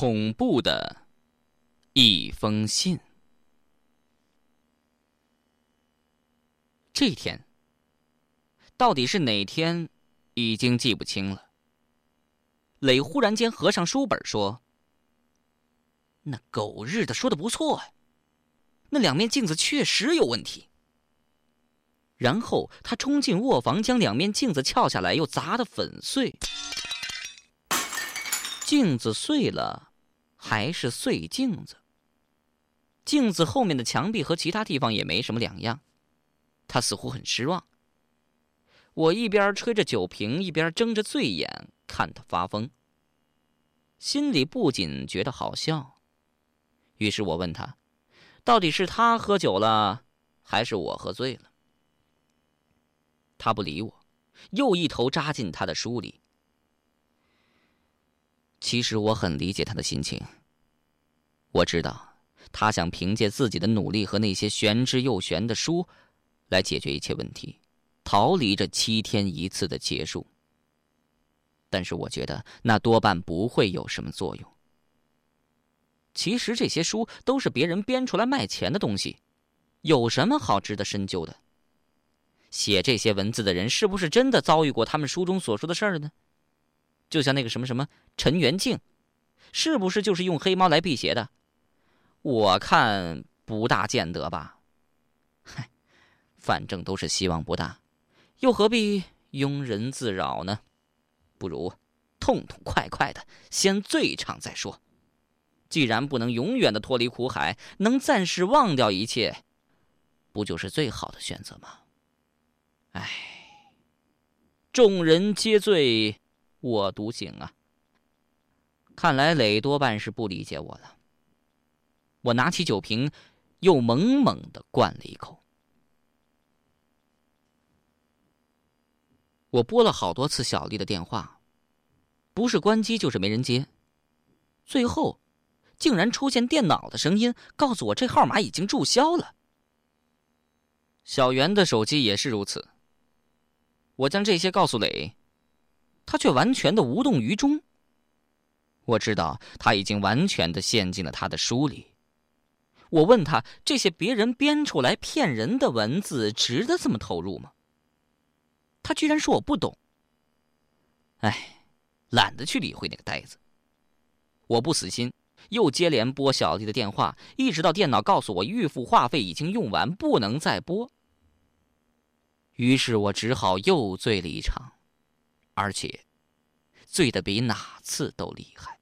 恐怖的一封信。这天到底是哪天，已经记不清了。磊忽然间合上书本说：“那狗日的说的不错啊，那两面镜子确实有问题。”然后他冲进卧房，将两面镜子撬下来，又砸得粉碎。镜子碎了，还是碎镜子。镜子后面的墙壁和其他地方也没什么两样。他似乎很失望。我一边吹着酒瓶，一边睁着醉眼看他发疯，心里不仅觉得好笑。于是我问他：“到底是他喝酒了，还是我喝醉了？”他不理我，又一头扎进他的书里。其实我很理解他的心情。我知道，他想凭借自己的努力和那些玄之又玄的书，来解决一切问题，逃离这七天一次的结束。但是我觉得那多半不会有什么作用。其实这些书都是别人编出来卖钱的东西，有什么好值得深究的？写这些文字的人是不是真的遭遇过他们书中所说的事儿呢？就像那个什么什么陈元敬，是不是就是用黑猫来辟邪的？我看不大见得吧。嗨，反正都是希望不大，又何必庸人自扰呢？不如痛痛快快的先醉一场再说。既然不能永远的脱离苦海，能暂时忘掉一切，不就是最好的选择吗？唉，众人皆醉，我独醒啊！看来磊多半是不理解我了。我拿起酒瓶，又猛猛的灌了一口。我拨了好多次小丽的电话，不是关机就是没人接，最后竟然出现电脑的声音，告诉我这号码已经注销了。小袁的手机也是如此。我将这些告诉磊，他却完全的无动于衷。我知道他已经完全的陷进了他的书里。我问他：这些别人编出来骗人的文字，值得这么投入吗？他居然说我不懂。哎，懒得去理会那个呆子。我不死心，又接连拨小丽的电话，一直到电脑告诉我预付话费已经用完，不能再拨。于是我只好又醉了一场，而且醉得比哪次都厉害。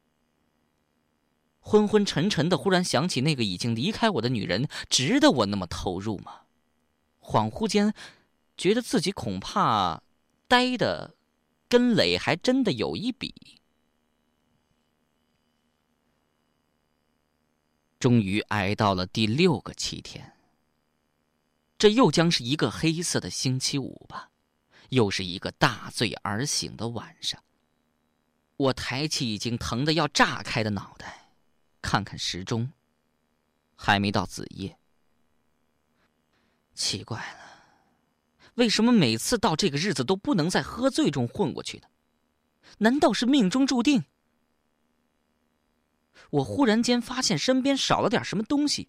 昏昏沉沉的，忽然想起那个已经离开我的女人，值得我那么投入吗？恍惚间，觉得自己恐怕呆的跟磊还真的有一比。终于挨到了第六个七天。这又将是一个黑色的星期五吧，又是一个大醉而醒的晚上。我抬起已经疼得要炸开的脑袋，看看时钟，还没到子夜。奇怪了，为什么每次到这个日子都不能在喝醉中混过去呢？难道是命中注定？我忽然间发现身边少了点什么东西。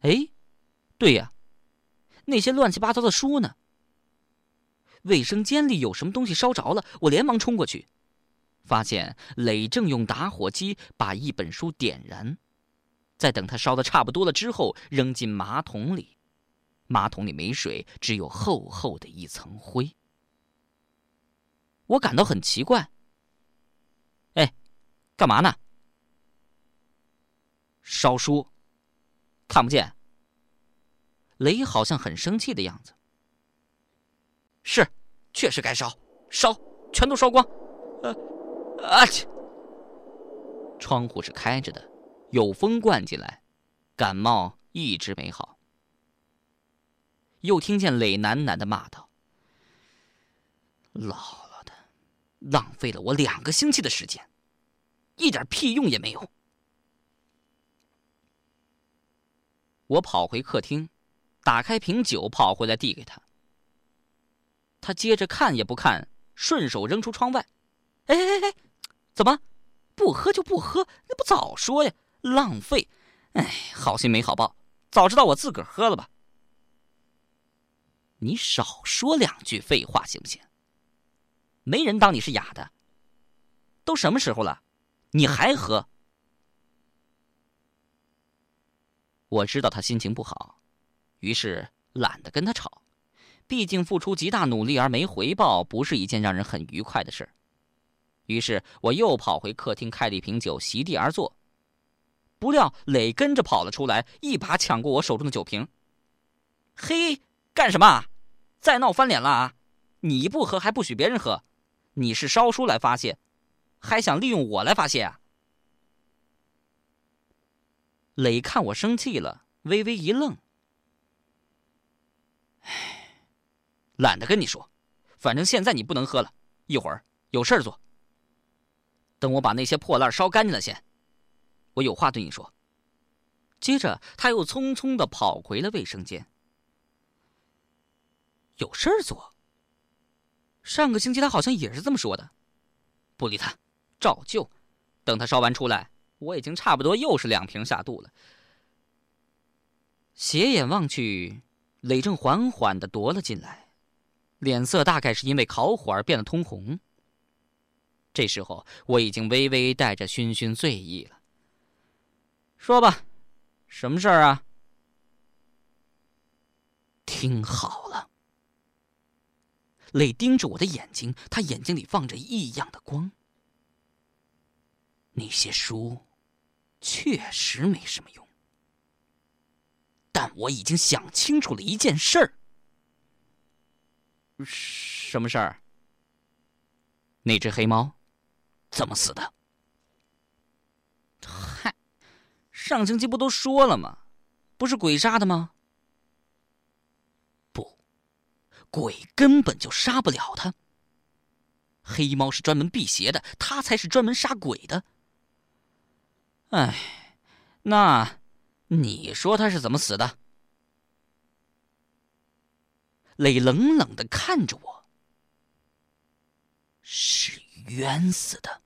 哎，对呀。那些乱七八糟的书呢？卫生间里有什么东西烧着了？我连忙冲过去，发现磊正用打火机把一本书点燃，在等它烧的差不多了之后，扔进马桶里。马桶里没水，只有厚厚的一层灰。我感到很奇怪。哎，干嘛呢？烧书，看不见。雷好像很生气的样子。是，确实该烧，烧，全都烧光。呃，啊切！窗户是开着的，有风灌进来，感冒一直没好。又听见磊喃喃的骂道：“姥姥的，浪费了我两个星期的时间，一点屁用也没有。”我跑回客厅。打开瓶酒，跑回来递给他。他接着看也不看，顺手扔出窗外。哎哎哎，怎么？不喝就不喝，那不早说呀，浪费！哎，好心没好报，早知道我自个儿喝了吧。你少说两句废话行不行？没人当你是哑的。都什么时候了，你还喝？我知道他心情不好，于是懒得跟他吵。毕竟付出极大努力而没回报，不是一件让人很愉快的事于是我又跑回客厅，开了一瓶酒，席地而坐。不料磊跟着跑了出来，一把抢过我手中的酒瓶。嘿，干什么？再闹翻脸了啊！你不喝还不许别人喝，你是烧书来发泄，还想利用我来发泄啊？磊看我生气了，微微一愣。唉，懒得跟你说，反正现在你不能喝了，一会儿有事儿做。等我把那些破烂烧干净了先，我有话对你说。接着他又匆匆的跑回了卫生间。有事儿做。上个星期他好像也是这么说的，不理他，照旧。等他烧完出来，我已经差不多又是两瓶下肚了。斜眼望去，磊正缓缓的踱了进来，脸色大概是因为烤火而变得通红。这时候我已经微微带着醺醺醉意了。说吧，什么事儿啊？听好了。磊盯着我的眼睛，他眼睛里放着异样的光。那些书，确实没什么用。但我已经想清楚了一件事儿。什么事儿？那只黑猫，怎么死的？嗨，上星期不都说了吗？不是鬼杀的吗？不鬼根本就杀不了他。黑猫是专门辟邪的，他才是专门杀鬼的。哎，那你说他是怎么死的？磊冷冷的看着我，是冤死的，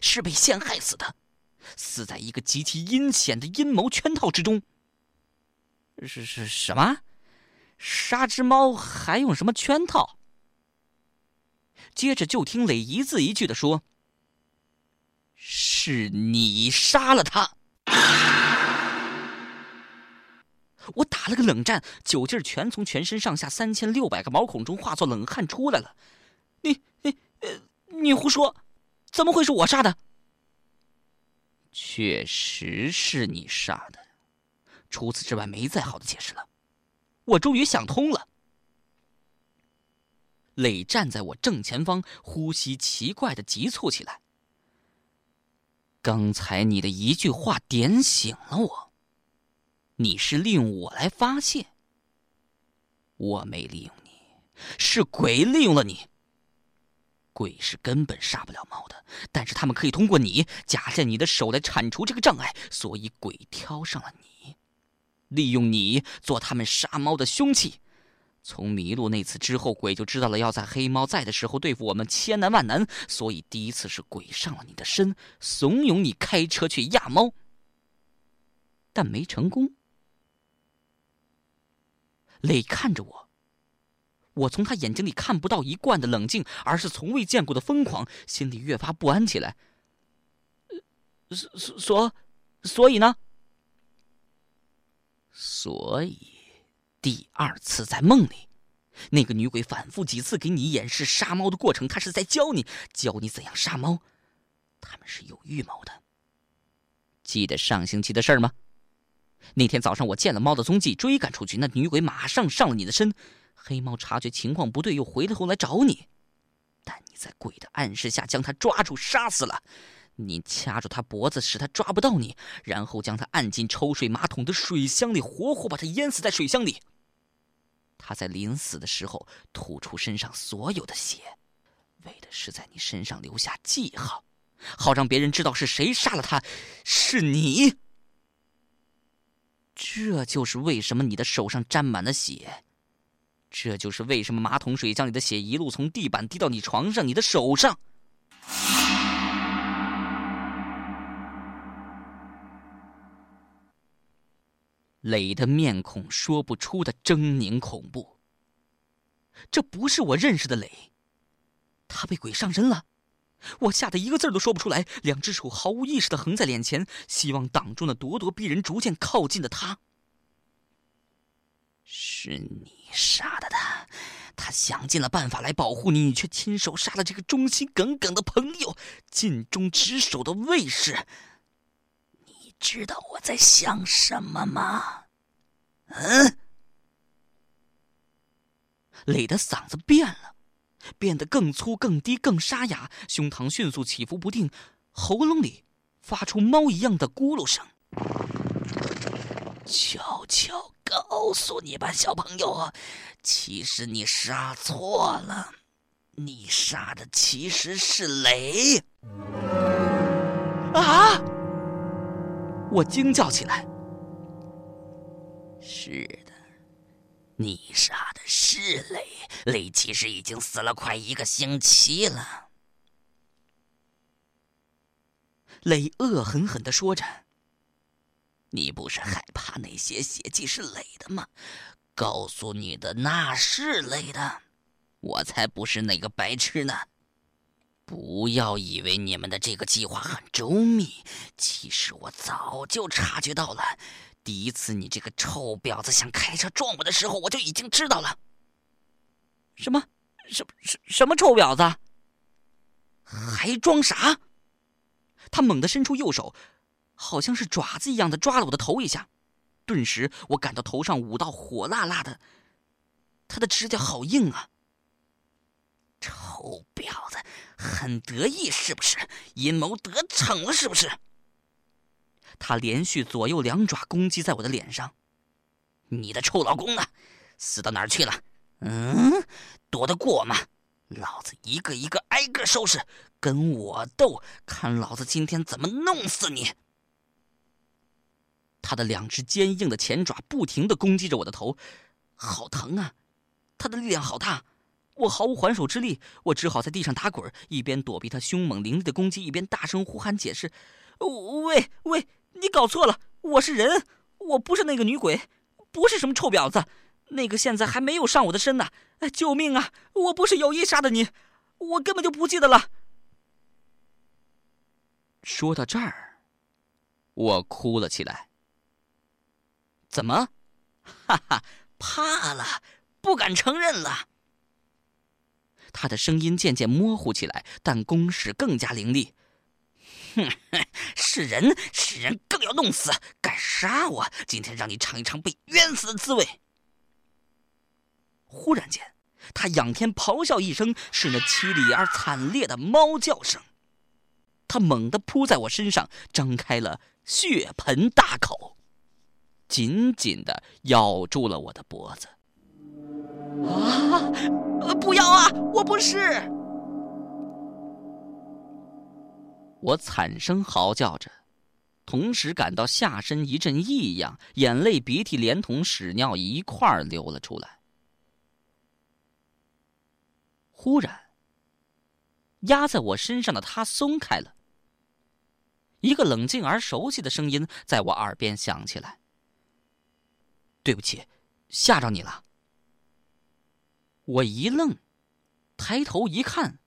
是被陷害死的，死在一个极其阴险的阴谋圈套之中。是是什么？杀只猫还用什么圈套？接着就听磊一字一句的说：“是你杀了他。”我打了个冷战，酒劲儿全从全身上下三千六百个毛孔中化作冷汗出来了。你，胡说！怎么会是我杀的？确实是你杀的，除此之外没再好的解释了。我终于想通了。磊站在我正前方，呼吸奇怪的急促起来。刚才你的一句话点醒了我，你是利用我来发泄。我没利用你，是鬼利用了你。鬼是根本杀不了猫的，但是他们可以通过你夹在你的手来铲除这个障碍，所以鬼挑上了你。利用你做他们杀猫的凶器。从迷路那次之后，鬼就知道了要在黑猫在的时候对付我们千难万难，所以第一次是鬼上了你的身，怂恿你开车去压猫，但没成功。磊看着我，我从他眼睛里看不到一贯的冷静，而是从未见过的疯狂，心里越发不安起来。所所所以呢？所以，第二次在梦里，那个女鬼反复几次给你演示杀猫的过程，她是在教你，教你怎样杀猫。他们是有预谋的。记得上星期的事儿吗？那天早上我见了猫的踪迹，追赶出去，那女鬼马上上了你的身。黑猫察觉情况不对，又回头来找你，但你在鬼的暗示下将他抓住，杀死了。你掐住他脖子，使他抓不到你，然后将他按进抽水马桶的水箱里，活活把他淹死在水箱里。他在临死的时候吐出身上所有的血，为的是在你身上留下记号，好让别人知道是谁杀了他，是你。这就是为什么你的手上沾满了血，这就是为什么马桶水将你的血一路从地板滴到你床上你的手上。磊的面孔说不出的狰狞恐怖这不是我认识的磊他被鬼上身了我吓得一个字都说不出来两只手毫无意识的横在脸前希望挡住那咄咄逼人逐渐靠近的他是你杀的他，他想尽了办法来保护你，你却亲手杀了这个忠心耿耿的朋友、尽忠职守的卫士。你知道我在想什么吗？嗯？磊的嗓子变了。变得更粗、更低、更沙哑，胸膛迅速起伏不定，喉咙里发出猫一样的咕噜声。悄悄告诉你吧，小朋友，其实你杀错了，你杀的其实是雷。啊！我惊叫起来。是的。你杀的是雷，雷其实已经死了快一个星期了。雷恶狠狠的说着：“你不是害怕那些血迹是垒的吗？告诉你的那是垒的，我才不是那个白痴呢！不要以为你们的这个计划很周密，其实我早就察觉到了。”第一次，你这个臭婊子想开车撞我的时候，我就已经知道了。什么？什什什么臭婊子？还装啥？他猛地伸出右手，好像是爪子一样的抓了我的头一下，顿时我感到头上五道火辣辣的。他的指甲好硬啊！臭婊子，很得意是不是？阴谋得逞了是不是？他连续左右两爪攻击在我的脸上，你的臭老公呢？死到哪儿去了？嗯，躲得过吗？老子一个一个挨个收拾，跟我斗，看老子今天怎么弄死你！他的两只坚硬的前爪不停的攻击着我的头，好疼啊！他的力量好大，我毫无还手之力，我只好在地上打滚，一边躲避他凶猛凌厉的攻击，一边大声呼喊解释：“喂喂！”你搞错了，我是人，我不是那个女鬼，不是什么臭婊子，那个现在还没有上我的身呢！救命啊！我不是有意杀的你，我根本就不记得了。说到这儿，我哭了起来。怎么？哈哈，怕了，不敢承认了。他的声音渐渐模糊起来，但攻势更加凌厉。哼，是人是人更要弄死！敢杀我，今天让你尝一尝被冤死的滋味！忽然间，他仰天咆哮一声，是那凄厉而惨烈的猫叫声。他猛地扑在我身上，张开了血盆大口，紧紧的咬住了我的脖子。啊！不要啊！我不是。我惨声嚎叫着，同时感到下身一阵异样，眼泪、鼻涕连同屎尿一块儿流了出来。忽然，压在我身上的他松开了，一个冷静而熟悉的声音在我耳边响起来：“对不起，吓着你了。”我一愣，抬头一看。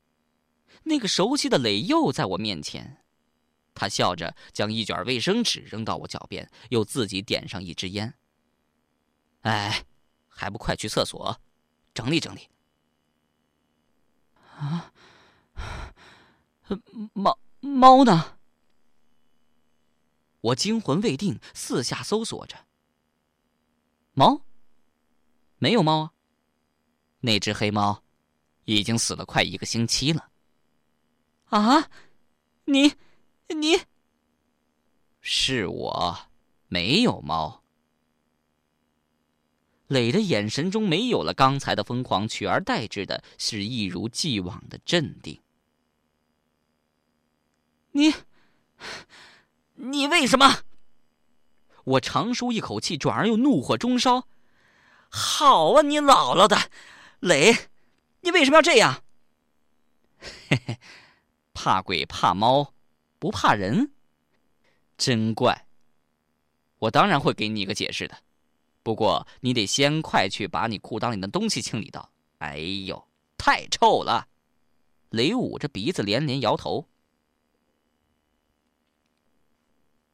那个熟悉的磊又在我面前，他笑着将一卷卫生纸扔到我脚边，又自己点上一支烟。哎，还不快去厕所，整理整理。啊，猫猫呢？我惊魂未定，四下搜索着。猫？没有猫啊。那只黑猫已经死了快一个星期了。啊，你，你，是我，没有猫。磊的眼神中没有了刚才的疯狂，取而代之的是一如既往的镇定。你，你为什么？我长舒一口气，转而又怒火中烧。好啊，你姥姥的，磊，你为什么要这样？嘿嘿。怕鬼怕猫，不怕人，真怪。我当然会给你一个解释的。不过你得先快去把你裤裆里的东西清理掉。哎呦，太臭了！雷捂着鼻子连连摇头。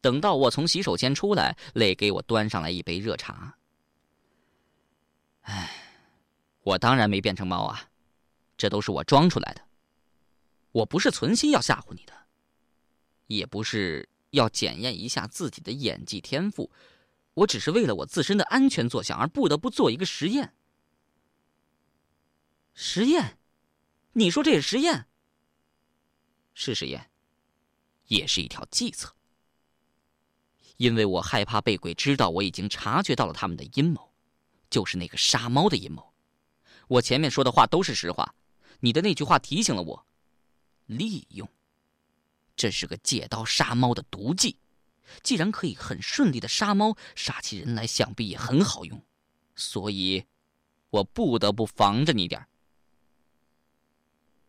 等到我从洗手间出来，累给我端上来一杯热茶。唉，我当然没变成猫啊，这都是我装出来的。我不是存心要吓唬你的，也不是要检验一下自己的演技天赋，我只是为了我自身的安全着想而不得不做一个实验。实验？你说这是实验？是实验，也是一条计策。因为我害怕被鬼知道我已经察觉到了他们的阴谋，就是那个杀猫的阴谋。我前面说的话都是实话，你的那句话提醒了我。利用，这是个借刀杀猫的毒计。既然可以很顺利的杀猫，杀起人来想必也很好用，所以，我不得不防着你点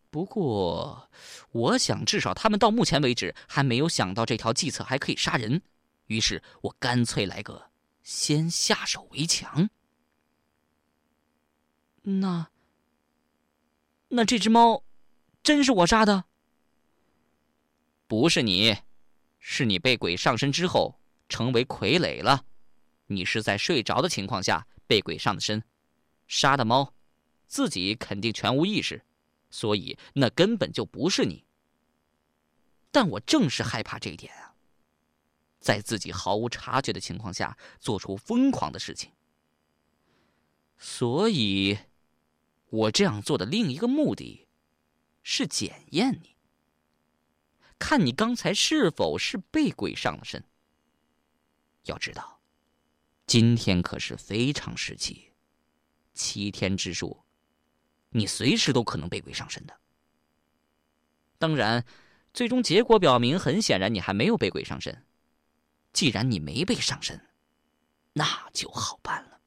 不过，我想至少他们到目前为止还没有想到这条计策还可以杀人。于是我干脆来个先下手为强。那，那这只猫，真是我杀的？不是你，是你被鬼上身之后成为傀儡了。你是在睡着的情况下被鬼上的身，杀的猫，自己肯定全无意识，所以那根本就不是你。但我正是害怕这一点啊。在自己毫无察觉的情况下做出疯狂的事情，所以，我这样做的另一个目的，是检验你，看你刚才是否是被鬼上了身。要知道，今天可是非常时期，七天之数，你随时都可能被鬼上身的。当然，最终结果表明，很显然你还没有被鬼上身。既然你没被上身，那就好办了。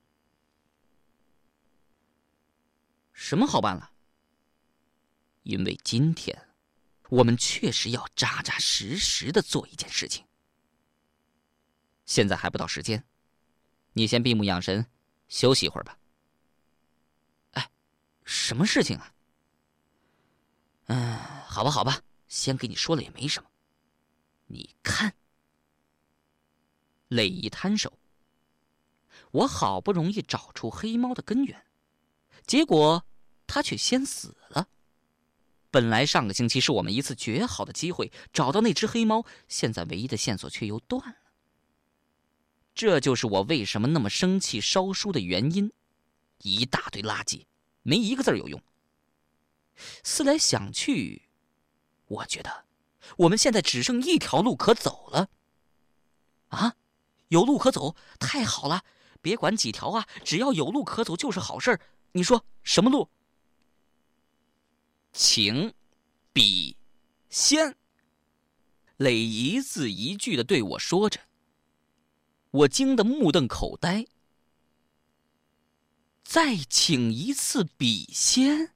什么好办了？因为今天，我们确实要扎扎实实的做一件事情。现在还不到时间，你先闭目养神，休息一会儿吧。哎，什么事情啊？嗯，好吧，好吧，先给你说了也没什么。你看。磊一摊手。我好不容易找出黑猫的根源，结果它却先死了。本来上个星期是我们一次绝好的机会，找到那只黑猫，现在唯一的线索却又断了。这就是我为什么那么生气烧书的原因。一大堆垃圾，没一个字有用。思来想去，我觉得我们现在只剩一条路可走了。啊？有路可走，太好了！别管几条啊，只要有路可走就是好事儿。你说什么路？请，笔，仙。磊一字一句的对我说着，我惊得目瞪口呆。再请一次笔仙。